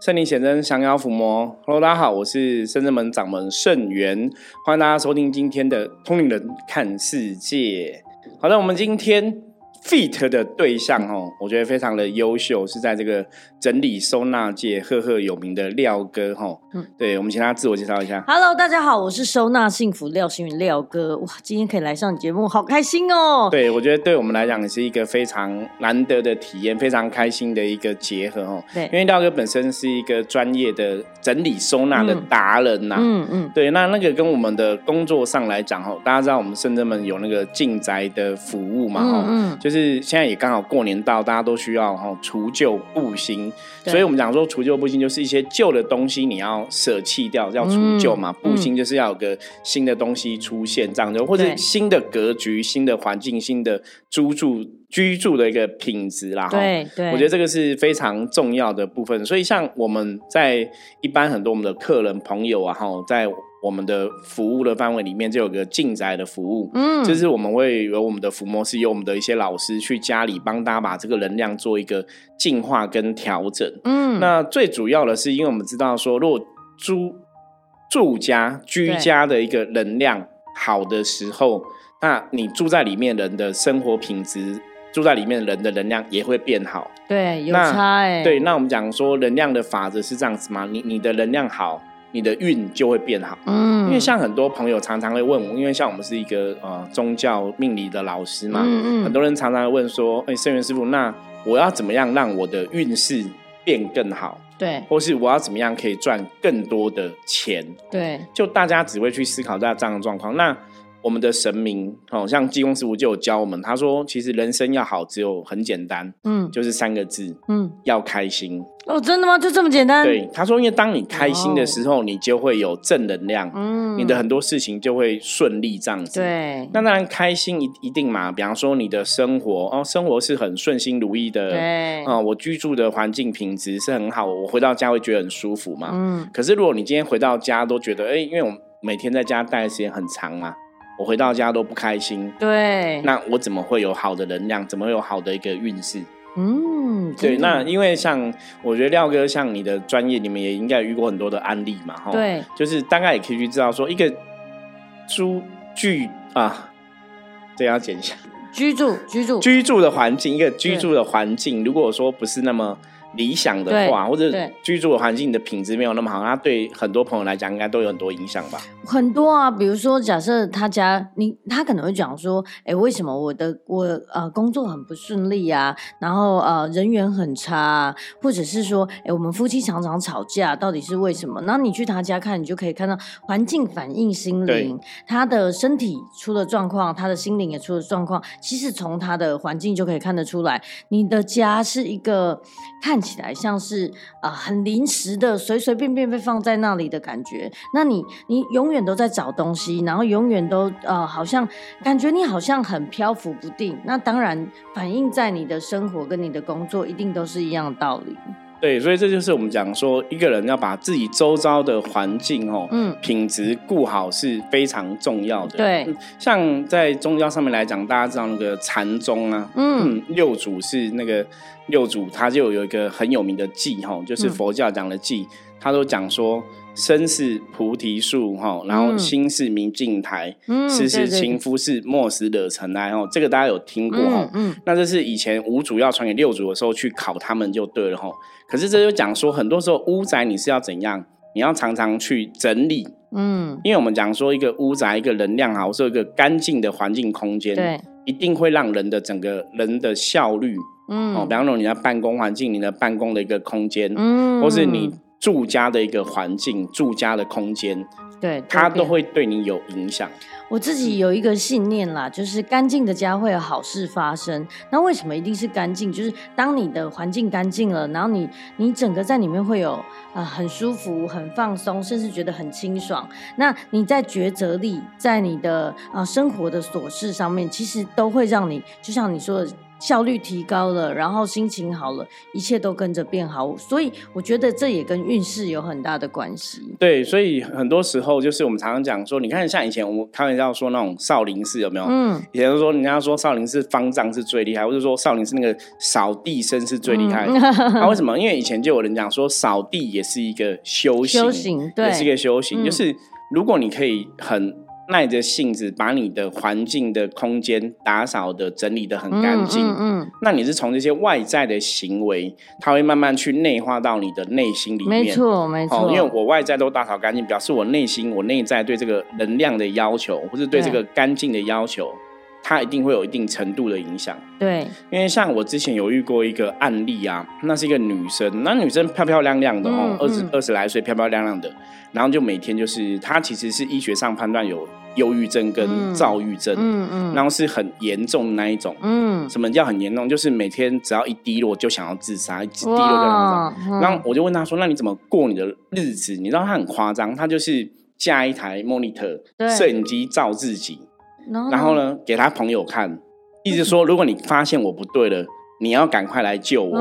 圣灵显真，降妖伏魔。Hello，大家好，我是圣真门掌门圣元，欢迎大家收听今天的通灵人看世界。好的，我们今天。Fit 的对象哦，我觉得非常的优秀，是在这个整理收纳界赫赫有名的廖哥哈。嗯，对，我们请他自我介绍一下。Hello，大家好，我是收纳幸福廖星云廖哥。哇，今天可以来上节目，好开心哦。对，我觉得对我们来讲是一个非常难得的体验，非常开心的一个结合哦。对，因为廖哥本身是一个专业的整理收纳的达人呐。嗯嗯。对，那那个跟我们的工作上来讲哦，大家知道我们深圳们有那个进宅的服务嘛？嗯嗯。就就是现在也刚好过年到，大家都需要哈除旧布新，所以我们讲说除旧布新就是一些旧的东西你要舍弃掉，要除旧嘛。布新就是要有个新的东西出现，这样就或者新的格局、新的环境、新的居住居住的一个品质啦。对对，我觉得这个是非常重要的部分。所以像我们在一般很多我们的客人朋友啊，哈，在。我们的服务的范围里面就有个进宅的服务，嗯，就是我们会有我们的伏魔师，有我们的一些老师去家里帮大家把这个能量做一个净化跟调整，嗯，那最主要的是，因为我们知道说，如果住住家居家的一个能量好的时候，那你住在里面人的生活品质，住在里面人的能量也会变好，对，有差哎，对，那我们讲说能量的法则是这样子吗？你你的能量好。你的运就会变好，嗯，因为像很多朋友常常会问我，因为像我们是一个呃宗教命理的老师嘛，嗯嗯，很多人常常会问说，哎，圣元师傅，那我要怎么样让我的运势变更好？对，或是我要怎么样可以赚更多的钱？对，就大家只会去思考在这样的状况，那。我们的神明，哦，像济公师傅就有教我们，他说，其实人生要好，只有很简单，嗯，就是三个字，嗯，要开心。哦，真的吗？就这么简单？对，他说，因为当你开心的时候，你就会有正能量，嗯，你的很多事情就会顺利这样子。对，那当然开心一一定嘛，比方说你的生活，哦，生活是很顺心如意的，对，啊，我居住的环境品质是很好，我回到家会觉得很舒服嘛，嗯。可是如果你今天回到家都觉得，哎，因为我每天在家待的时间很长嘛。我回到家都不开心，对，那我怎么会有好的能量？怎么会有好的一个运势？嗯，对，那因为像我觉得廖哥像你的专业，你们也应该遇过很多的案例嘛，哈，对，就是大概也可以去知道说一个租居啊，这要剪一下，居住居住。居住的环境，一个居住的环境，如果说不是那么。理想的话，或者居住的环境的品质没有那么好，那对很多朋友来讲，应该都有很多影响吧？很多啊，比如说，假设他家你他可能会讲说，哎，为什么我的我呃工作很不顺利啊？然后呃人缘很差，或者是说，哎，我们夫妻常常吵架，到底是为什么？然后你去他家看，你就可以看到环境反映心灵，他的身体出了状况，他的心灵也出了状况。其实从他的环境就可以看得出来，你的家是一个看。起来像是啊很临时的，随随便便被放在那里的感觉。那你你永远都在找东西，然后永远都呃好像感觉你好像很漂浮不定。那当然反映在你的生活跟你的工作，一定都是一样的道理。对，所以这就是我们讲说，一个人要把自己周遭的环境哦，嗯，品质顾好是非常重要的。对，像在宗教上面来讲，大家知道那个禅宗啊，嗯，六祖是那个六祖，他就有一个很有名的偈哈，就是佛教讲的偈，他都讲说。身是菩提树，哈，然后心是明镜台，时时情夫是莫使惹尘埃，哈，这个大家有听过哈？嗯，那这是以前五祖要传给六祖的时候去考他们就对了哈。可是这就讲说，很多时候屋宅你是要怎样？你要常常去整理，嗯，因为我们讲说一个屋宅一个能量好，是一个干净的环境空间，对，一定会让人的整个人的效率，嗯，哦，比方说你的办公环境，你的办公的一个空间，嗯，或是你。住家的一个环境，住家的空间，对，它都会对你有影响。我自己有一个信念啦，就是干净的家会有好事发生。那为什么一定是干净？就是当你的环境干净了，然后你你整个在里面会有啊很舒服、很放松，甚至觉得很清爽。那你在抉择力，在你的啊生活的琐事上面，其实都会让你，就像你说的。效率提高了，然后心情好了，一切都跟着变好。所以我觉得这也跟运势有很大的关系。对，所以很多时候就是我们常常讲说，你看像以前我们开玩笑说那种少林寺有没有？嗯，以前说人家说少林寺方丈是最厉害，或者说少林寺那个扫地僧是最厉害。那为什么？因为以前就有人讲说扫地也是一个修行，修行对，也是一个修行。就是如果你可以很。耐着性子把你的环境的空间打扫的整理的很干净，嗯，那你是从这些外在的行为，它会慢慢去内化到你的内心里面，没错，没错。因为我外在都打扫干净，表示我内心我内在对这个能量的要求，或是对这个干净的要求。它一定会有一定程度的影响，对，因为像我之前有遇过一个案例啊，那是一个女生，那女生漂漂亮亮的哦，二十二十来岁，漂漂亮亮的，然后就每天就是她其实是医学上判断有忧郁症跟躁郁症，嗯嗯，然后是很严重的那一种，嗯，什么叫很严重？就是每天只要一低落就想要自杀，一低落就想自杀。然后我就问她说：“那你怎么过你的日子？”你知道她很夸张，她就是架一台 monitor 摄影机照自己。然后呢，给他朋友看，意思说，如果你发现我不对了，你要赶快来救我，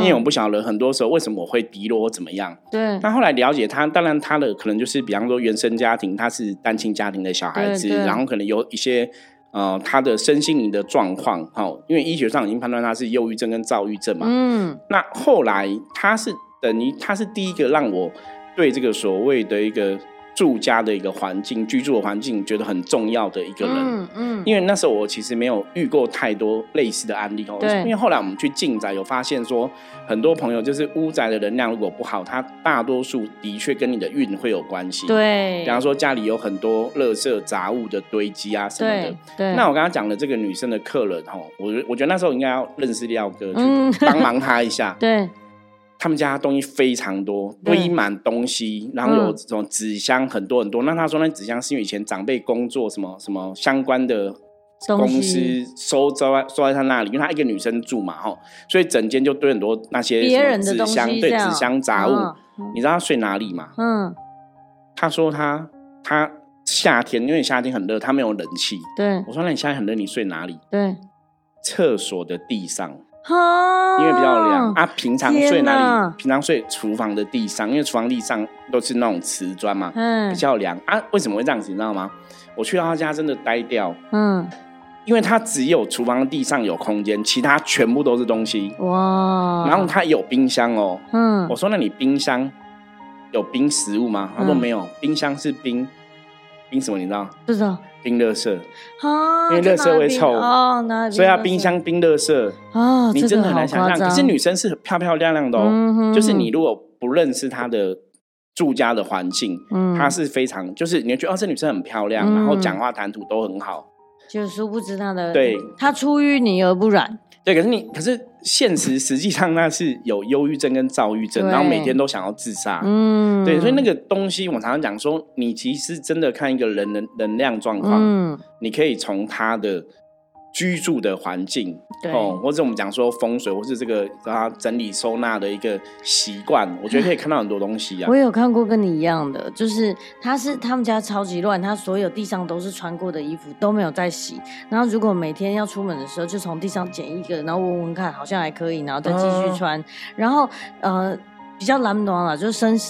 因为我不晓得很多时候为什么我会低落或怎么样。对。那后来了解他，当然他的可能就是，比方说原生家庭，他是单亲家庭的小孩子，然后可能有一些呃他的身心灵的状况，哈，因为医学上已经判断他是忧郁症跟躁郁症嘛。嗯。那后来他是等于他是第一个让我对这个所谓的一个。住家的一个环境，居住的环境，觉得很重要的一个人。嗯嗯。因为那时候我其实没有遇过太多类似的案例哦。对。因为后来我们去进宅，有发现说，很多朋友就是屋宅的能量如果不好，它大多数的确跟你的运会有关系。对。比方说家里有很多垃圾杂物的堆积啊什么的。对。那我刚刚讲的这个女生的客人哦，我我觉得那时候应该要认识廖哥，去帮忙他一下。对。他们家东西非常多，堆满东西，然后有这种纸箱很多很多。那他说那纸箱是因为以前长辈工作什么什么相关的公司收在收在他那里，因为他一个女生住嘛，哈，所以整间就堆很多那些纸箱，对纸箱杂物。你知道他睡哪里吗？嗯，他说他他夏天因为夏天很热，他没有冷气。对，我说那你夏天很热，你睡哪里？对，厕所的地上。因为比较凉啊，平常睡哪里？平常睡厨房的地上，因为厨房地上都是那种瓷砖嘛，比较凉啊。为什么会这样子？你知道吗？我去到他家真的呆掉，嗯，因为他只有厨房地上有空间，其他全部都是东西哇。然后他有冰箱哦，嗯，我说那你冰箱有冰食物吗？他说没有，冰箱是冰冰什么？你知道？不知道。冰乐色，因为乐色会臭哦，所以要冰箱冰乐色。哦，你真的很难想象。可是女生是漂漂亮亮的哦，就是你如果不认识她的住家的环境，她是非常，就是你会觉得哦，这女生很漂亮，然后讲话谈吐都很好。就殊不知她的，对，她出淤泥而不染。对，可是你，可是现实实际上那是有忧郁症跟躁郁症，然后每天都想要自杀。嗯，对，所以那个东西，我常常讲说，你其实真的看一个人的能量状况，你可以从他的。居住的环境，哦，或者我们讲说风水，或是这个他整理收纳的一个习惯，我觉得可以看到很多东西啊。我有看过跟你一样的，就是他是他们家超级乱，他所有地上都是穿过的衣服都没有再洗，然后如果每天要出门的时候，就从地上捡一个，然后闻闻看，好像还可以，然后再继续穿，然后呃。比较懒惰了，就是生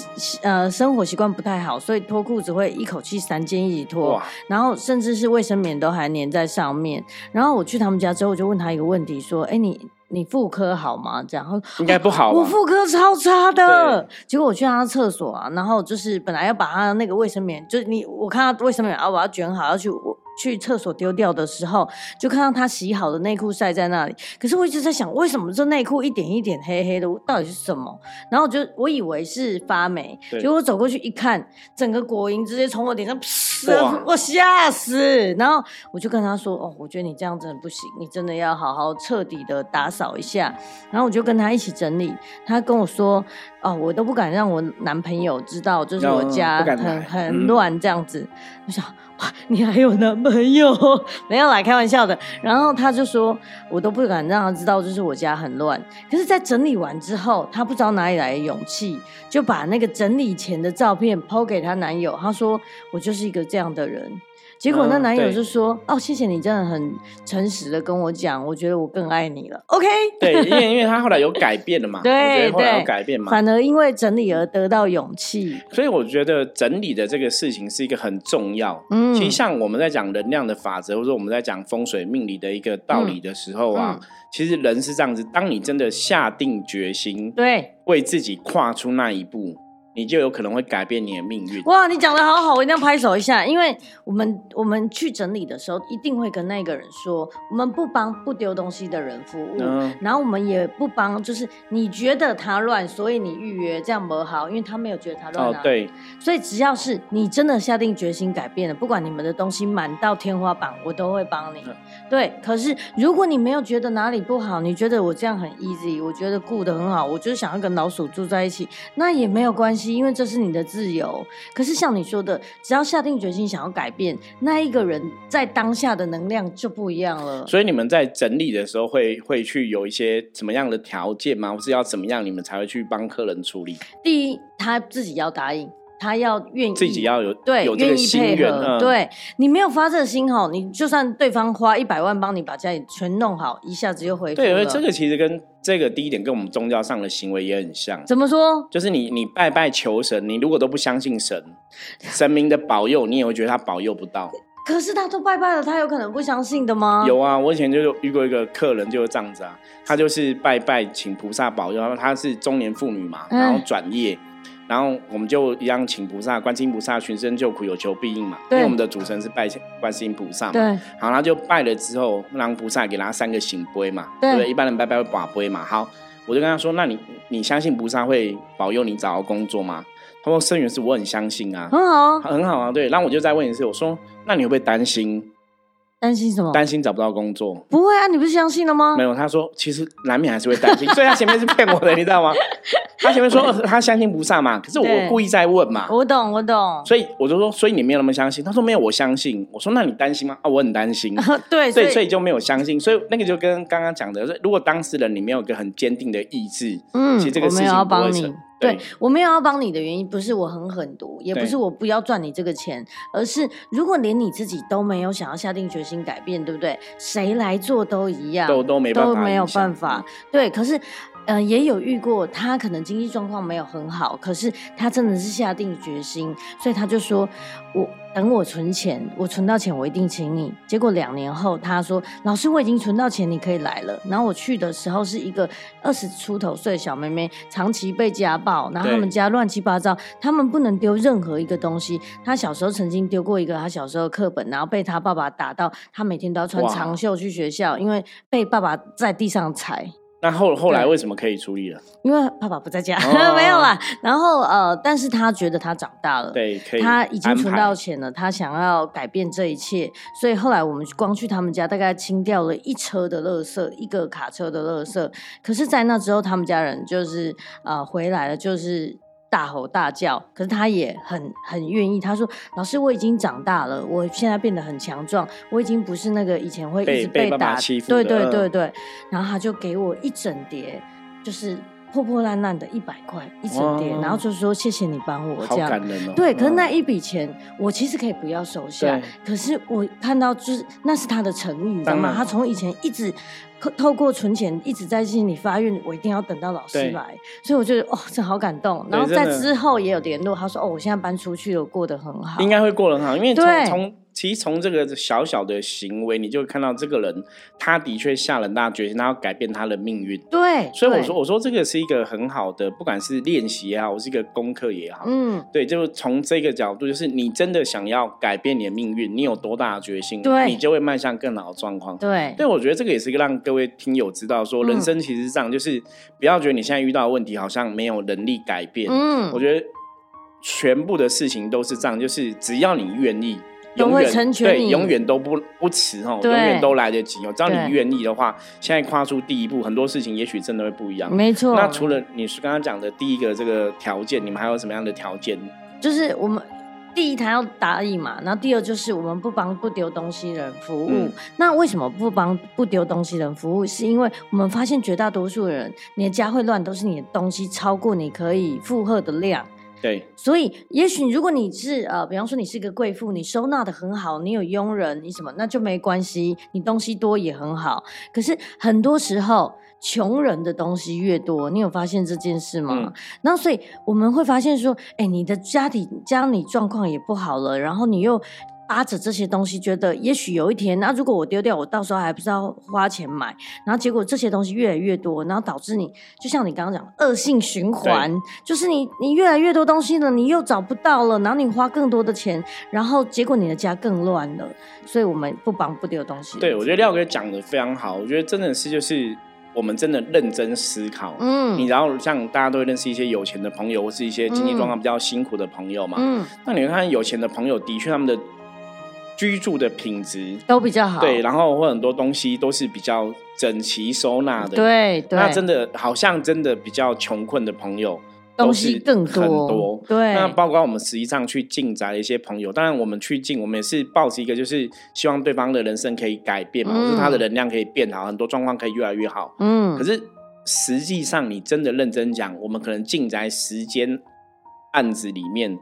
呃生活习惯不太好，所以脱裤子会一口气三件一起脱，然后甚至是卫生棉都还粘在上面。然后我去他们家之后，我就问他一个问题，说：“哎，你你妇科好吗？”这样，应该不好。我妇科超差的。结果我去他厕所啊，然后就是本来要把他那个卫生棉，就是你我看他卫生棉啊，我要卷好要去我。去厕所丢掉的时候，就看到他洗好的内裤晒在那里。可是我一直在想，为什么这内裤一点一点黑黑的，到底是什么？然后我就我以为是发霉，结果走过去一看，整个果蝇直接从我脸上，我吓死。然后我就跟他说：“哦，我觉得你这样真的不行，你真的要好好彻底的打扫一下。”然后我就跟他一起整理。他跟我说：“哦，我都不敢让我男朋友知道，就是我家很很乱这样子。”我想。哇你还有男朋友？没有啦，开玩笑的。然后他就说，我都不敢让他知道，就是我家很乱。可是，在整理完之后，他不知道哪里来的勇气，就把那个整理前的照片抛给他男友。他说，我就是一个这样的人。结果那男友就说：“哦，谢谢你，真的很诚实的跟我讲，我觉得我更爱你了。” OK，对，因为因为他后来有改变了嘛，对对，有改变嘛，反而因为整理而得到勇气。所以我觉得整理的这个事情是一个很重要。嗯，其实像我们在讲能量的法则，或者说我们在讲风水命理的一个道理的时候啊，其实人是这样子：当你真的下定决心，对，为自己跨出那一步。你就有可能会改变你的命运。哇，你讲的好好，我一定要拍手一下。因为我们我们去整理的时候，一定会跟那个人说，我们不帮不丢东西的人服务，然后我们也不帮，就是你觉得他乱，所以你预约这样不好，因为他没有觉得他乱。哦，对。所以只要是你真的下定决心改变了，不管你们的东西满到天花板，我都会帮你。对。可是如果你没有觉得哪里不好，你觉得我这样很 easy，我觉得顾得很好，我就是想要跟老鼠住在一起，那也没有关系。因为这是你的自由，可是像你说的，只要下定决心想要改变，那一个人在当下的能量就不一样了。所以你们在整理的时候，会会去有一些什么样的条件吗？或是要怎么样，你们才会去帮客人处理？第一，他自己要答应。他要愿意自己要有对有愿意配合，对你没有发这个心哈，你就算对方花一百万帮你把家里全弄好，一下子又回对，因为这个其实跟这个第一点跟我们宗教上的行为也很像。怎么说？就是你你拜拜求神，你如果都不相信神 神明的保佑，你也会觉得他保佑不到。可是他都拜拜了，他有可能不相信的吗？有啊，我以前就遇过一个客人就是这样子啊，他就是拜拜请菩萨保佑，他是中年妇女嘛，然后转业。然后我们就一样请菩萨，观世音菩萨，寻声救苦，有求必应嘛。因为我们的主神是拜观世音菩萨嘛。对。好，他就拜了之后，让菩萨给他三个醒杯嘛。对。对，一般人拜拜会把杯嘛。好，我就跟他说：“那你你相信菩萨会保佑你找到工作吗？”他说：“生源是我很相信啊。”很好，很好啊。对。然后我就再问一次，我说：“那你会不会担心？”担心什么？担心找不到工作？不会啊，你不是相信了吗？没有，他说其实难免还是会担心，所以他前面是骗我的，你知道吗？他前面说他相信不上嘛，可是我故意在问嘛。我懂，我懂。所以我就说，所以你没有那么相信。他说没有，我相信。我说那你担心吗？啊，我很担心。对，所以所以就没有相信。所以那个就跟刚刚讲的，如果当事人你没有一个很坚定的意志，嗯，其实这个事情不会成。对我没有要帮你的原因，不是我很狠毒，也不是我不要赚你这个钱，而是如果连你自己都没有想要下定决心改变，对不对？谁来做都一样，都都没都没有办法。对，可是。嗯，也有遇过，他可能经济状况没有很好，可是他真的是下定决心，所以他就说：“我等我存钱，我存到钱我一定请你。”结果两年后，他说：“老师，我已经存到钱，你可以来了。”然后我去的时候是一个二十出头岁的小妹妹，长期被家暴，然后他们家乱七八糟，他们不能丢任何一个东西。他小时候曾经丢过一个他小时候课本，然后被他爸爸打到，他每天都要穿长袖去学校，因为被爸爸在地上踩。那后后来为什么可以出狱了？因为爸爸不在家，没有啦。然后呃，但是他觉得他长大了，对，可以，他已经存到钱了，他想要改变这一切，所以后来我们光去他们家，大概清掉了一车的垃圾，一个卡车的垃圾。可是，在那之后，他们家人就是呃回来了，就是。大吼大叫，可是他也很很愿意。他说：“老师，我已经长大了，我现在变得很强壮，我已经不是那个以前会一直被打。”对对对对。然后他就给我一整叠，就是破破烂烂的一百块一整叠，然后就说：“谢谢你帮我。”这样对。可是那一笔钱，我其实可以不要收下。可是我看到，就是那是他的诚意，你知道吗？他从以前一直。透过存钱一直在心里发愿，我一定要等到老师来，所以我觉得哦，这好感动。然后在之后也有联络，他说哦，我现在搬出去了，过得很好，应该会过得很好，因为从从。其实从这个小小的行为，你就看到这个人，他的确下了大决心，他要改变他的命运。对，所以我说，我说这个是一个很好的，不管是练习也好，我是一个功课也好，嗯，对，就是从这个角度，就是你真的想要改变你的命运，你有多大的决心，对，你就会迈向更好的状况。对，对，我觉得这个也是一个让各位听友知道，说人生其实是这样，就是不要觉得你现在遇到的问题好像没有能力改变。嗯，我觉得全部的事情都是这样，就是只要你愿意。永远对，永远都不不迟哦，永远都来得及哦。只要你愿意的话，现在跨出第一步，很多事情也许真的会不一样。没错。那除了你是刚刚讲的第一个这个条件，你们还有什么样的条件？就是我们第一，他要答应嘛。然后第二，就是我们不帮不丢东西人服务。那为什么不帮不丢东西人服务？是因为我们发现绝大多数人，你的家会乱，都是你的东西超过你可以负荷的量。对，所以也许如果你是呃，比方说你是一个贵妇，你收纳的很好，你有佣人，你什么那就没关系，你东西多也很好。可是很多时候，穷人的东西越多，你有发现这件事吗？那所以我们会发现说，哎，你的家庭家里状况也不好了，然后你又。扒着这些东西，觉得也许有一天，那如果我丢掉，我到时候还不知道花钱买，然后结果这些东西越来越多，然后导致你就像你刚刚讲，恶性循环，就是你你越来越多东西了，你又找不到了，然后你花更多的钱，然后结果你的家更乱了。所以我们不绑不丢东西。对，我觉得廖哥讲的非常好，我觉得真的是就是我们真的认真思考，嗯，你然后像大家都会认识一些有钱的朋友，或是一些经济状况比较辛苦的朋友嘛，嗯，那你会看有钱的朋友，的确他们的。居住的品质都比较好，对，然后或很多东西都是比较整齐收纳的，对，那真的好像真的比较穷困的朋友，东西更多，对。那包括我们实际上去进宅的一些朋友，当然我们去进，我们也是抱着一个就是希望对方的人生可以改变嘛，或是他的能量可以变好，很多状况可以越来越好。嗯。可是实际上，你真的认真讲，我们可能进宅十间案子里面，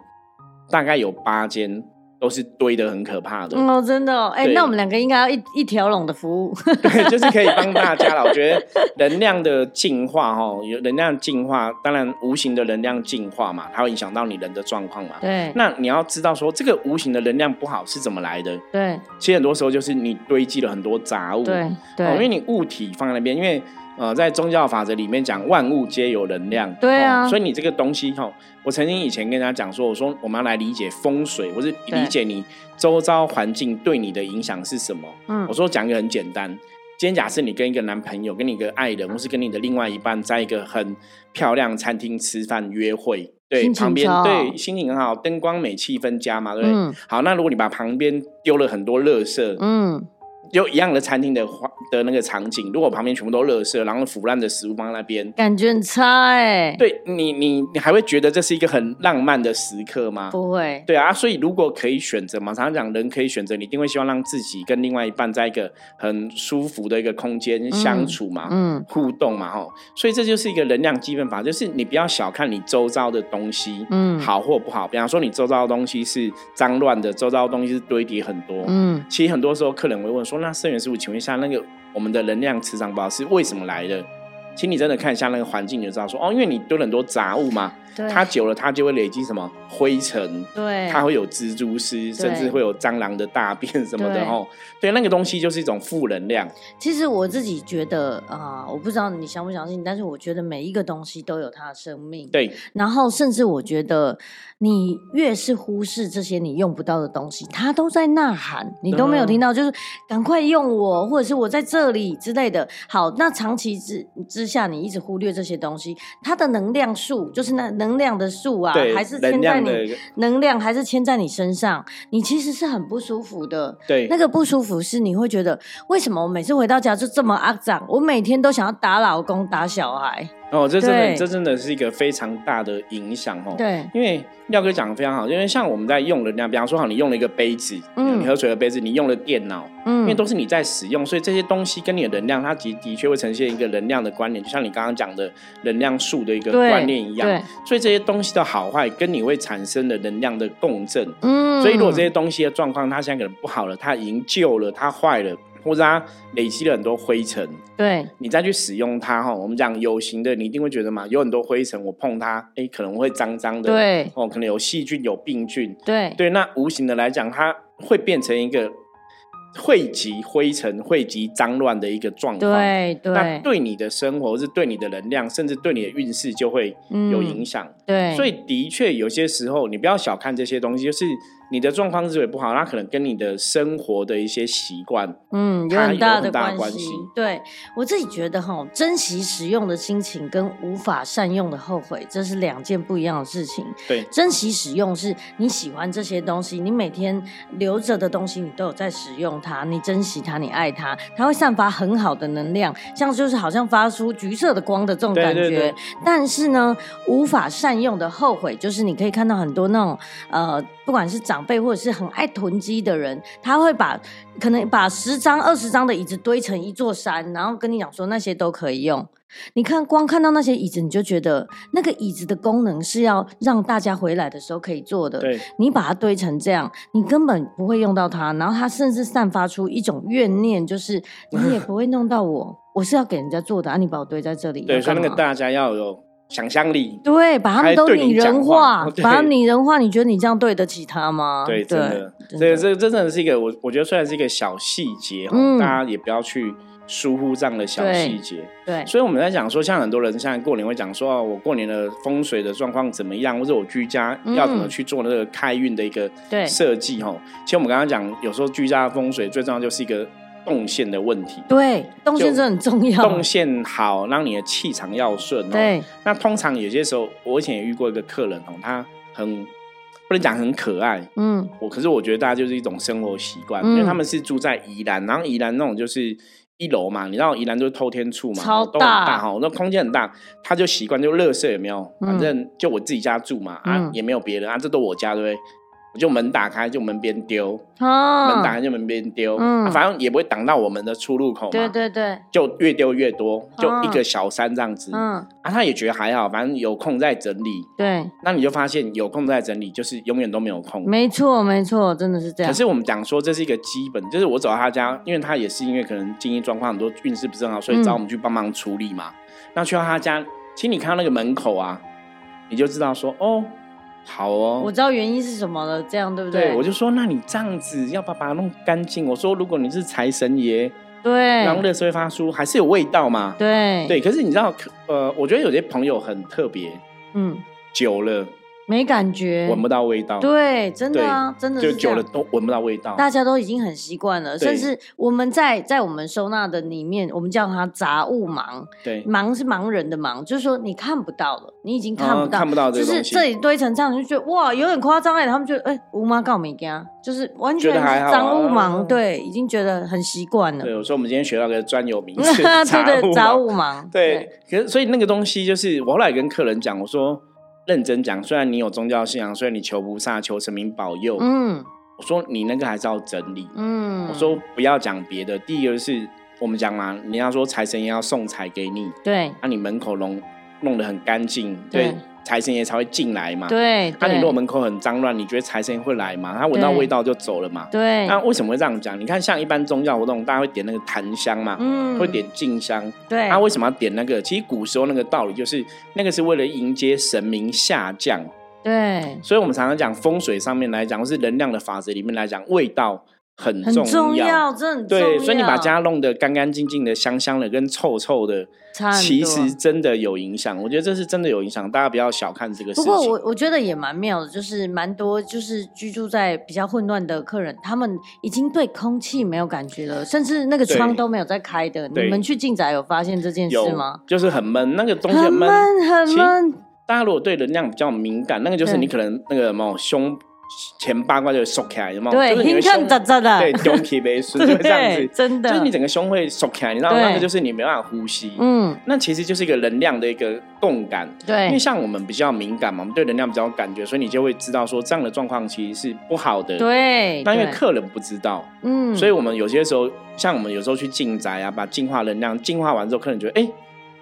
大概有八间。都是堆的很可怕的哦，真的哦，哎，那我们两个应该要一一条龙的服务，对，就是可以帮大家了。我觉得能量的进化，哦，有能量进化，当然无形的能量进化嘛，它会影响到你人的状况嘛。对，那你要知道说，这个无形的能量不好是怎么来的？对，其实很多时候就是你堆积了很多杂物，对，对，因为你物体放在那边，因为。呃，在宗教法则里面讲，万物皆有能量。对啊，所以你这个东西哈，我曾经以前跟大家讲说，我说我们要来理解风水，或是理解你周遭环境对你的影响是什么。嗯，我说讲一个很简单，今天假设你跟一个男朋友，跟你一个爱人，或是跟你的另外一半，在一个很漂亮餐厅吃饭约会，对，旁边对心情很好，灯光美，气氛佳嘛，对不对？好，那如果你把旁边丢了很多垃圾，嗯。有一样的餐厅的花的那个场景，如果旁边全部都垃圾，然后腐烂的食物放在那边，感觉很差哎。对你，你你还会觉得这是一个很浪漫的时刻吗？不会。对啊，所以如果可以选择嘛，常常讲人可以选择，你一定会希望让自己跟另外一半在一个很舒服的一个空间相处嘛，嗯，互动嘛，吼。所以这就是一个能量积分法，就是你不要小看你周遭的东西，嗯，好或不好。比方说你周遭的东西是脏乱的，周遭的东西是堆叠很多，嗯，其实很多时候客人会问说。那圣元师傅，请问一下，那个我们的能量磁场包是为什么来的？请你真的看一下那个环境，你就知道说哦，因为你丢了很多杂物嘛。它久了，它就会累积什么灰尘，对，它会有蜘蛛丝，甚至会有蟑螂的大便什么的哦。对，那个东西就是一种负能量。其实我自己觉得啊，我不知道你相不相信，但是我觉得每一个东西都有它的生命。对，然后甚至我觉得，你越是忽视这些你用不到的东西，它都在呐喊，你都没有听到，就是赶快用我，或者是我在这里之类的。好，那长期之之下，你一直忽略这些东西，它的能量数就是那能。能量的数啊，还是牵在你能量，还是牵在你身上，你其实是很不舒服的。对，那个不舒服是你会觉得，为什么我每次回到家就这么肮脏？我每天都想要打老公、打小孩。哦，这真的，这真的是一个非常大的影响哦。对，因为廖哥讲的非常好，因为像我们在用的那样，比方说，好，你用了一个杯子，嗯，你喝水的杯子，你用了电脑，嗯，因为都是你在使用，所以这些东西跟你的能量，它的的确会呈现一个能量的关联，就像你刚刚讲的能量数的一个观念一样。所以这些东西的好坏跟你会产生的能量的共振。嗯，所以如果这些东西的状况，它现在可能不好了，它已经旧了，它坏了。或者它累积了很多灰尘，对，你再去使用它哈，我们讲有形的，你一定会觉得嘛，有很多灰尘，我碰它，哎，可能会脏脏的，对，哦，可能有细菌、有病菌，对，对，那无形的来讲，它会变成一个汇集灰尘、汇集脏乱的一个状况，对，对，那对你的生活是对你的能量，甚至对你的运势就会有影响，对，所以的确有些时候，你不要小看这些东西，就是。你的状况之所以不好，那可能跟你的生活的一些习惯，嗯，有很大的关系。对我自己觉得哈，珍惜使用的心情跟无法善用的后悔，这是两件不一样的事情。对，珍惜使用是你喜欢这些东西，你每天留着的东西，你都有在使用它，你珍惜它，你爱它，它会散发很好的能量，像就是好像发出橘色的光的这种感觉。但是呢，无法善用的后悔，就是你可以看到很多那种呃。不管是长辈或者是很爱囤积的人，他会把可能把十张、二十张的椅子堆成一座山，然后跟你讲说那些都可以用。你看，光看到那些椅子，你就觉得那个椅子的功能是要让大家回来的时候可以坐的。对，你把它堆成这样，你根本不会用到它。然后它甚至散发出一种怨念，就是你也不会弄到我。我是要给人家坐的啊！你把我堆在这里，对，所以那个大家要有想象力，对，把他们都拟人化，把他们拟人化。你觉得你这样对得起他吗？对，真的，这这真的是一个我我觉得虽然是一个小细节嗯，大家也不要去。疏忽这样的小细节，对，所以我们在讲说，像很多人现在过年会讲说，我过年的风水的状况怎么样，或者我居家要怎么去做那个开运的一个设计哈。其实我们刚刚讲，有时候居家风水最重要就是一个动线的问题，对，动线是很重要，动线好，让你的气场要顺。对，那通常有些时候，我以前也遇过一个客人哦，他很不能讲很可爱，嗯，我可是我觉得大家就是一种生活习惯，因为他们是住在宜兰，然后宜兰那种就是。一楼嘛，你知道宜兰就是透天处嘛，超大哈，那空间很大，他就习惯就乐色有没有？反正就我自己家住嘛，啊也没有别人啊，这都我家对不对？就门打开就门边丢，门打开就门边丢，嗯反正也不会挡到我们的出入口嘛。对对对，就越丢越多，就一个小山这样子。嗯，啊，他也觉得还好，反正有空再整理。对，那你就发现有空再整理，就是永远都没有空。没错没错，真的是这样。可是我们讲说这是一个基本，就是我走到他家，因为他也是因为可能经济状况很多运势不是很好，所以找我们去帮忙处理嘛。那去到他家，其实你看到那个门口啊，你就知道说哦。好哦，我知道原因是什么了，这样对不对？对，我就说，那你这样子要把把它弄干净。我说，如果你是财神爷，对，让乐色会发出，还是有味道嘛？对，对。可是你知道，呃，我觉得有些朋友很特别，嗯，久了。没感觉，闻不到味道。对，真的啊，真的就久了都闻不到味道。大家都已经很习惯了，甚至我们在在我们收纳的里面，我们叫它杂物盲。对，盲是盲人的盲，就是说你看不到了，你已经看不到，看不到就是这里堆成这样，就觉得哇，有点夸张哎。他们就哎，吴妈告没干，就是完全杂物盲，对，已经觉得很习惯了。对，我说我们今天学到个专有名词，杂物盲。对，可是所以那个东西就是我后来跟客人讲，我说。认真讲，虽然你有宗教信仰，虽然你求菩萨、求神明保佑，嗯，我说你那个还是要整理，嗯，我说不要讲别的。第一个是我们讲嘛，人家说财神爷要送财给你，对，那你门口弄弄得很干净，对。财神爷才会进来嘛？对。那你如果门口很脏乱，你觉得财神爷会来吗？他闻到味道就走了嘛？对。那为什么会这样讲？你看，像一般宗教活动，大家会点那个檀香嘛，嗯，会点静香。对。那为什么要点那个？其实古时候那个道理就是，那个是为了迎接神明下降。对。所以我们常常讲风水上面来讲，或是能量的法则里面来讲，味道。很重要，真对，所以你把家弄得干干净净的、香香的，跟臭臭的，其实真的有影响。我觉得这是真的有影响，大家不要小看这个事情。不过我我觉得也蛮妙的，就是蛮多就是居住在比较混乱的客人，他们已经对空气没有感觉了，甚至那个窗都没有在开的。你们去进宅有发现这件事吗？就是很闷，那个东西很闷，很闷。大家如果对能量比较敏感，那个就是你可能那个什么胸。前八卦就缩起来，有没有？对，你的胸扎扎的，对，胸皮没顺，就这样子，真的，就是你整个胸会缩起来，你知道那个就是你没办法呼吸。嗯，那其实就是一个能量的一个共感。对，因为像我们比较敏感嘛，我们对能量比较有感觉，所以你就会知道说这样的状况其实是不好的。对，那因为客人不知道，嗯，所以我们有些时候，像我们有时候去进宅啊，把净化能量净化完之后，客人觉得，哎。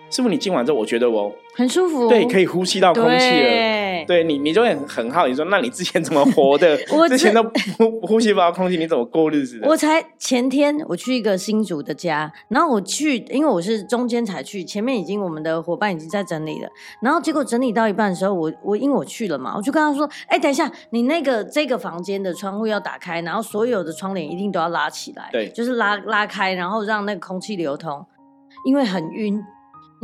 师傅，你进完之后，我觉得我很舒服，对，可以呼吸到空气了。对你，你就会很好，你说，那你之前怎么活的？我之前都呼呼吸不到空气，你怎么过日子的？我才前天我去一个新竹的家，然后我去，因为我是中间才去，前面已经我们的伙伴已经在整理了，然后结果整理到一半的时候，我我因为我去了嘛，我就跟他说，哎，等一下，你那个这个房间的窗户要打开，然后所有的窗帘一定都要拉起来，对，就是拉拉开，然后让那个空气流通，因为很晕。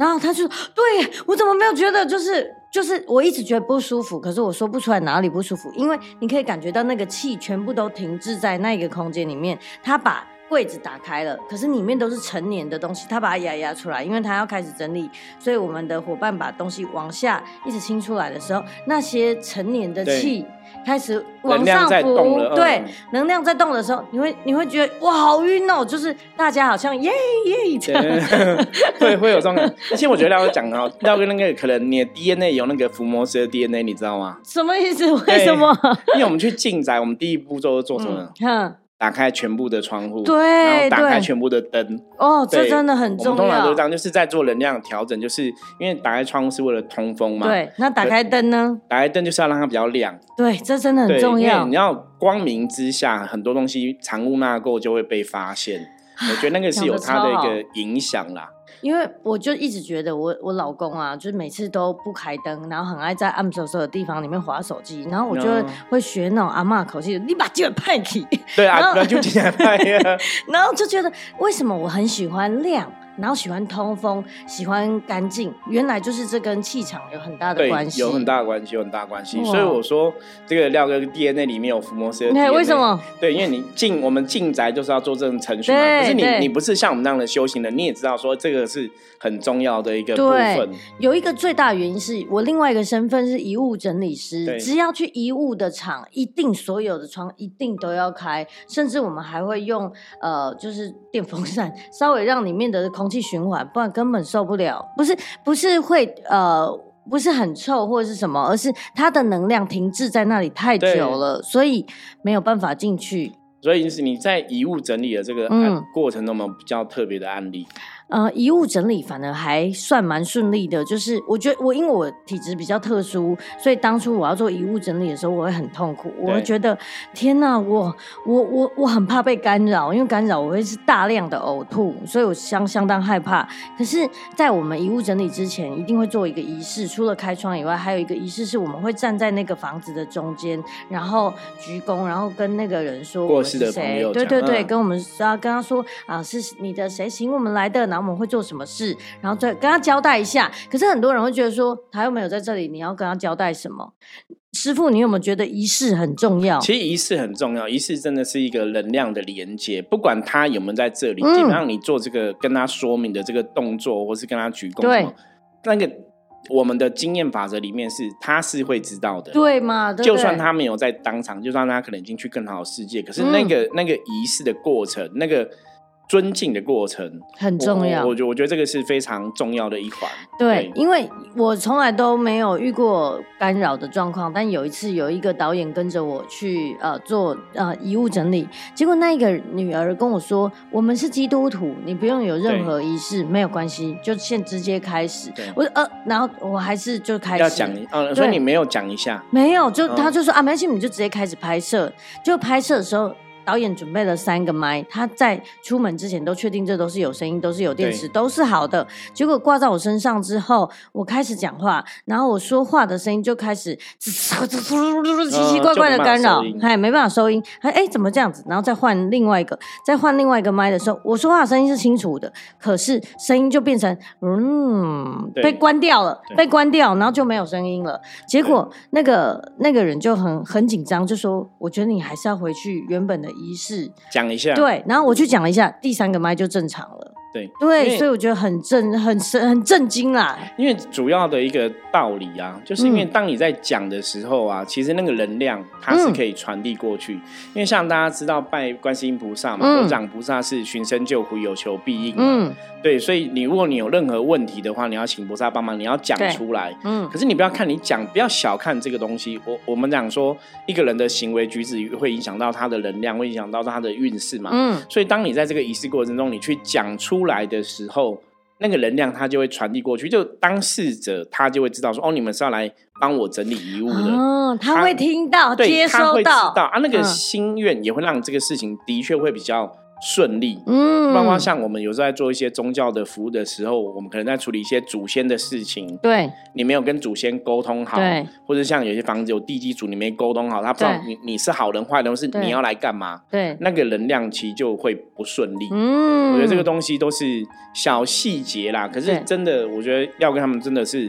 然后他就：“对我怎么没有觉得？就是就是，我一直觉得不舒服，可是我说不出来哪里不舒服，因为你可以感觉到那个气全部都停滞在那个空间里面。他把柜子打开了，可是里面都是成年的东西，他把它压压出来，因为他要开始整理。所以我们的伙伴把东西往下一直清出来的时候，那些成年的气。”开始往上浮，对，能量在动的时候，你会你会觉得哇，好晕哦，就是大家好像耶耶这样，会会有这种感觉。而且我觉得要讲哦，要跟那个可能你的 DNA 有那个伏魔师的 DNA，你知道吗？什么意思？为什么？因为我们去进宅，我们第一步骤做什么？打开全部的窗户，对，然后打开全部的灯。哦，这真的很重要。通常都这样，就是在做能量调整，就是因为打开窗户是为了通风嘛。对，那打开灯呢？打开灯就是要让它比较亮。对，这真的很重要。你要光明之下，很多东西藏污纳垢就会被发现。我觉得那个是有它的一个影响啦。因为我就一直觉得我我老公啊，就是每次都不开灯，然后很爱在暗飕飕的地方里面划手机，然后我就会学那种阿妈口气，你把这个派去。对啊，就进来派呀。然后就觉得为什么我很喜欢亮。然后喜欢通风，喜欢干净，原来就是这跟气场有很大的关系，有很大的关系，有很大的关系。所以我说，这个廖哥 DNA 里面有福摩斯。对，为什么？对，因为你进我们进宅就是要做这种程序嘛。可是你你不是像我们那样的修行人，你也知道说这个是很重要的一个部分。有一个最大原因是我另外一个身份是遗物整理师，只要去遗物的厂，一定所有的窗一定都要开，甚至我们还会用呃，就是电风扇稍微让里面的空。空气循环，不然根本受不了。不是不是会呃，不是很臭或者是什么，而是它的能量停滞在那里太久了，所以没有办法进去。所以是你在遗物整理的这个过程中，有比较特别的案例？呃，遗物整理反而还算蛮顺利的，就是我觉得我因为我体质比较特殊，所以当初我要做遗物整理的时候，我会很痛苦，我会觉得天哪，我我我我很怕被干扰，因为干扰我会是大量的呕吐，所以我相相当害怕。可是，在我们遗物整理之前，一定会做一个仪式，除了开窗以外，还有一个仪式是我们会站在那个房子的中间，然后鞠躬，然后跟那个人说我们是谁，对对对，跟我们要跟他说啊，是你的谁请我们来的，然后。我们会做什么事，然后再跟他交代一下。可是很多人会觉得说，他又没有在这里，你要跟他交代什么？师傅，你有没有觉得仪式很重要？其实仪式很重要，仪式真的是一个能量的连接。不管他有没有在这里，基本上你做这个跟他说明的这个动作，或是跟他鞠躬，对那个我们的经验法则里面是，他是会知道的，对吗？就算他没有在当场，就算他可能已经去更好的世界，可是那个那个仪式的过程，那个。尊敬的过程很重要，我觉我觉得这个是非常重要的一环。对，因为我从来都没有遇过干扰的状况，但有一次有一个导演跟着我去呃做呃遗物整理，结果那一个女儿跟我说：“我们是基督徒，你不用有任何仪式，没有关系，就先直接开始。”我呃，然后我还是就开始。要讲，呃，所以你没有讲一下，没有，就他就说啊，没关系，你就直接开始拍摄，就拍摄的时候。导演准备了三个麦，他在出门之前都确定这都是有声音，都是有电池，都是好的。结果挂在我身上之后，我开始讲话，然后我说话的声音就开始奇奇怪怪的干扰，哎，没办法收音，哎哎，怎么这样子？然后再换另外一个，再换另外一个麦的时候，我说话声音是清楚的，可是声音就变成嗯，被关掉了，被关掉，然后就没有声音了。结果那个那个人就很很紧张，就说：“我觉得你还是要回去原本的。”仪式讲一下，对，然后我去讲了一下，第三个麦就正常了。对对，所以我觉得很震、很神、很震惊啦。因为主要的一个道理啊，就是因为当你在讲的时候啊，其实那个能量它是可以传递过去。因为像大家知道拜观世音菩萨嘛，有长菩萨是寻声救苦，有求必应嘛。对，所以你如果你有任何问题的话，你要请菩萨帮忙，你要讲出来。嗯。可是你不要看你讲，不要小看这个东西。我我们讲说，一个人的行为举止会影响到他的能量，会影响到他的运势嘛。嗯。所以当你在这个仪式过程中，你去讲出来的时候，那个能量它就会传递过去，就当事者他就会知道说，哦，你们是要来帮我整理遗物的。哦，他会听到，接收到啊，那个心愿也会让这个事情的确会比较。顺利，嗯，包括像我们有时候在做一些宗教的服务的时候，我们可能在处理一些祖先的事情，对，你没有跟祖先沟通好，对，或者像有些房子有地基主，你没沟通好，他不知道你你是好人坏人，是你要来干嘛，对，那个能量其实就会不顺利。嗯，我觉得这个东西都是小细节啦，可是真的，我觉得要跟他们真的是，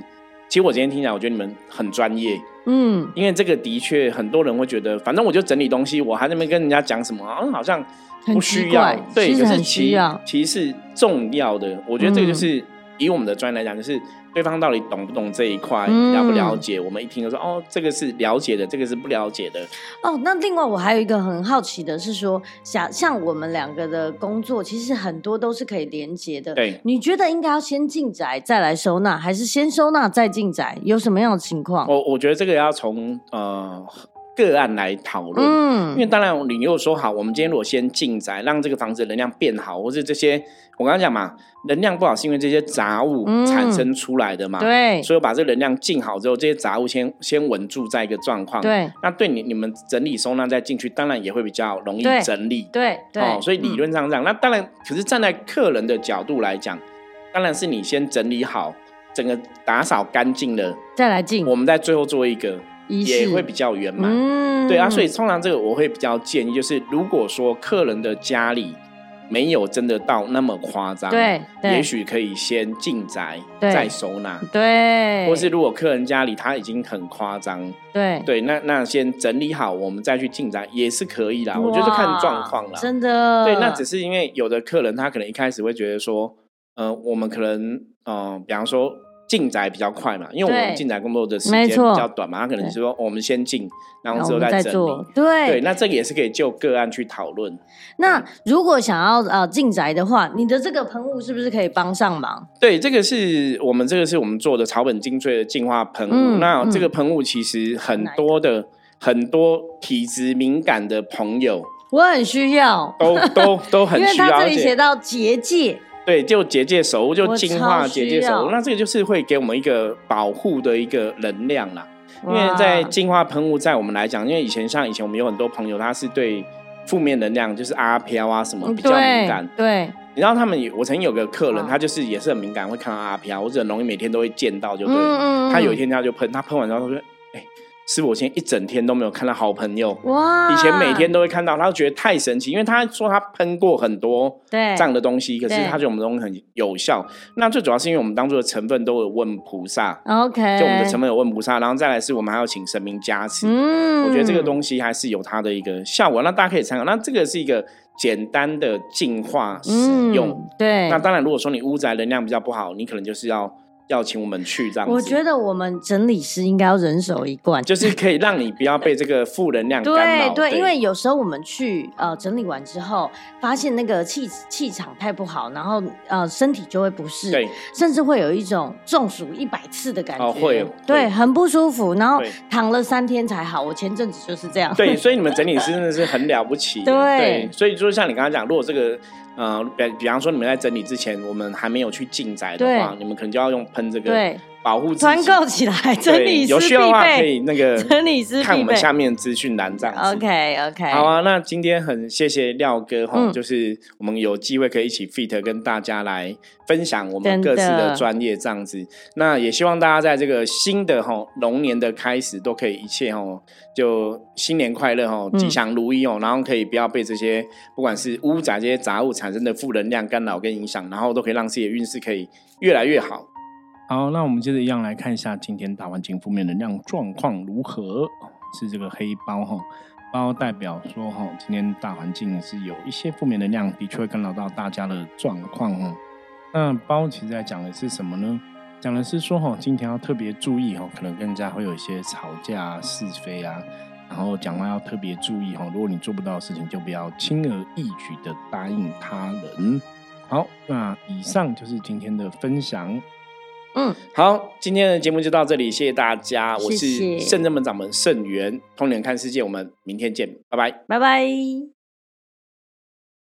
其实我今天听起来，我觉得你们很专业，嗯，因为这个的确很多人会觉得，反正我就整理东西，我还在那边跟人家讲什么，嗯，好像。不需要，对，可是其其实是重要的。我觉得这个就是以我们的专业来讲，就是对方到底懂不懂这一块，了不了解。我们一听就说，哦，这个是了解的，这个是不了解的。哦，那另外我还有一个很好奇的是说，像像我们两个的工作，其实很多都是可以连接的。对，你觉得应该要先进宅再来收纳，还是先收纳再进宅？有什么样的情况？我我觉得这个要从呃。个案来讨论。嗯，因为当然你如果说好，我们今天如果先进宅，让这个房子能量变好，或是这些我刚刚讲嘛，能量不好是因为这些杂物产生出来的嘛。对，所以把这个能量进好之后，这些杂物先先稳住在一个状况。对，那对你你们整理收纳再进去，当然也会比较容易整理。对对，哦，所以理论上这样。那当然，可是站在客人的角度来讲，当然是你先整理好。整个打扫干净了，再来进，我们在最后做一个，也会比较圆满。嗯，对啊，所以通常这个我会比较建议，就是如果说客人的家里没有真的到那么夸张，对，也许可以先进宅再收纳，对。或是如果客人家里他已经很夸张，对，对，那那先整理好，我们再去进宅也是可以啦。我觉得看状况啦，真的。对，那只是因为有的客人他可能一开始会觉得说，呃，我们可能，嗯，比方说。进宅比较快嘛，因为我们进宅工作的时间比较短嘛，他可能是说我们先进，然后之后再整理。对对，那这个也是可以就个案去讨论。那如果想要呃进宅的话，你的这个喷雾是不是可以帮上忙？对，这个是我们这个是我们做的草本精粹的净化喷雾。那这个喷雾其实很多的很多体质敏感的朋友，我很需要，都都都很 需要，因为它这里写到结界。对，就结界守护，就净化结界守护。那这个就是会给我们一个保护的一个能量啦。因为在净化喷雾，在我们来讲，因为以前像以前我们有很多朋友，他是对负面能量，就是阿飘啊什么比较敏感。对，你知道他们，我曾经有个客人，他就是也是很敏感，会看到阿飘，或者很容易每天都会见到，就对。他有一天他就喷，他喷完之后他说。是我今天一整天都没有看到好朋友哇！以前每天都会看到，他觉得太神奇，因为他说他喷过很多对这样的东西，可是他觉得我们东西很有效。那最主要是因为我们当初的成分都有问菩萨，OK，就我们的成分有问菩萨，然后再来是我们还要请神明加持。嗯，我觉得这个东西还是有它的一个效果，那大家可以参考。那这个是一个简单的净化使用，对。那当然，如果说你屋宅能量比较不好，你可能就是要。要请我们去这样，我觉得我们整理师应该要人手一罐，就是可以让你不要被这个负能量干扰。对对，因为有时候我们去呃整理完之后，发现那个气气场太不好，然后呃身体就会不适，对，甚至会有一种中暑一百次的感觉，会，对，很不舒服，然后躺了三天才好。我前阵子就是这样。对，所以你们整理师 真的是很了不起。对，所以就是像你刚刚讲，如果这个。呃，比比方说，你们在整理之前，我们还没有去进宅的话，你们可能就要用喷这个保护团购起来，整理有需要的话可以那个整理师看我们下面资讯栏这样子。OK OK，好啊，那今天很谢谢廖哥哈，就是我们有机会可以一起 fit 跟大家来分享我们各自的专业这样子。那也希望大家在这个新的哈龙年的开始都可以一切哈就新年快乐哈吉祥如意哦，然后可以不要被这些不管是污杂这些杂物产生的负能量干扰跟影响，然后都可以让自己的运势可以越来越好。好，那我们接着一样来看一下今天大环境负面能量状况如何？是这个黑包哈，包代表说哈，今天大环境是有一些负面能量，的确会干扰到大家的状况哦。那包其实在讲的是什么呢？讲的是说哈，今天要特别注意哈，可能更加会有一些吵架是非啊，然后讲话要特别注意哈，如果你做不到的事情，就不要轻而易举的答应他人。好，那以上就是今天的分享。嗯，好，今天的节目就到这里，谢谢大家，我是圣正门掌门圣元，通年看世界，我们明天见，拜拜，拜拜。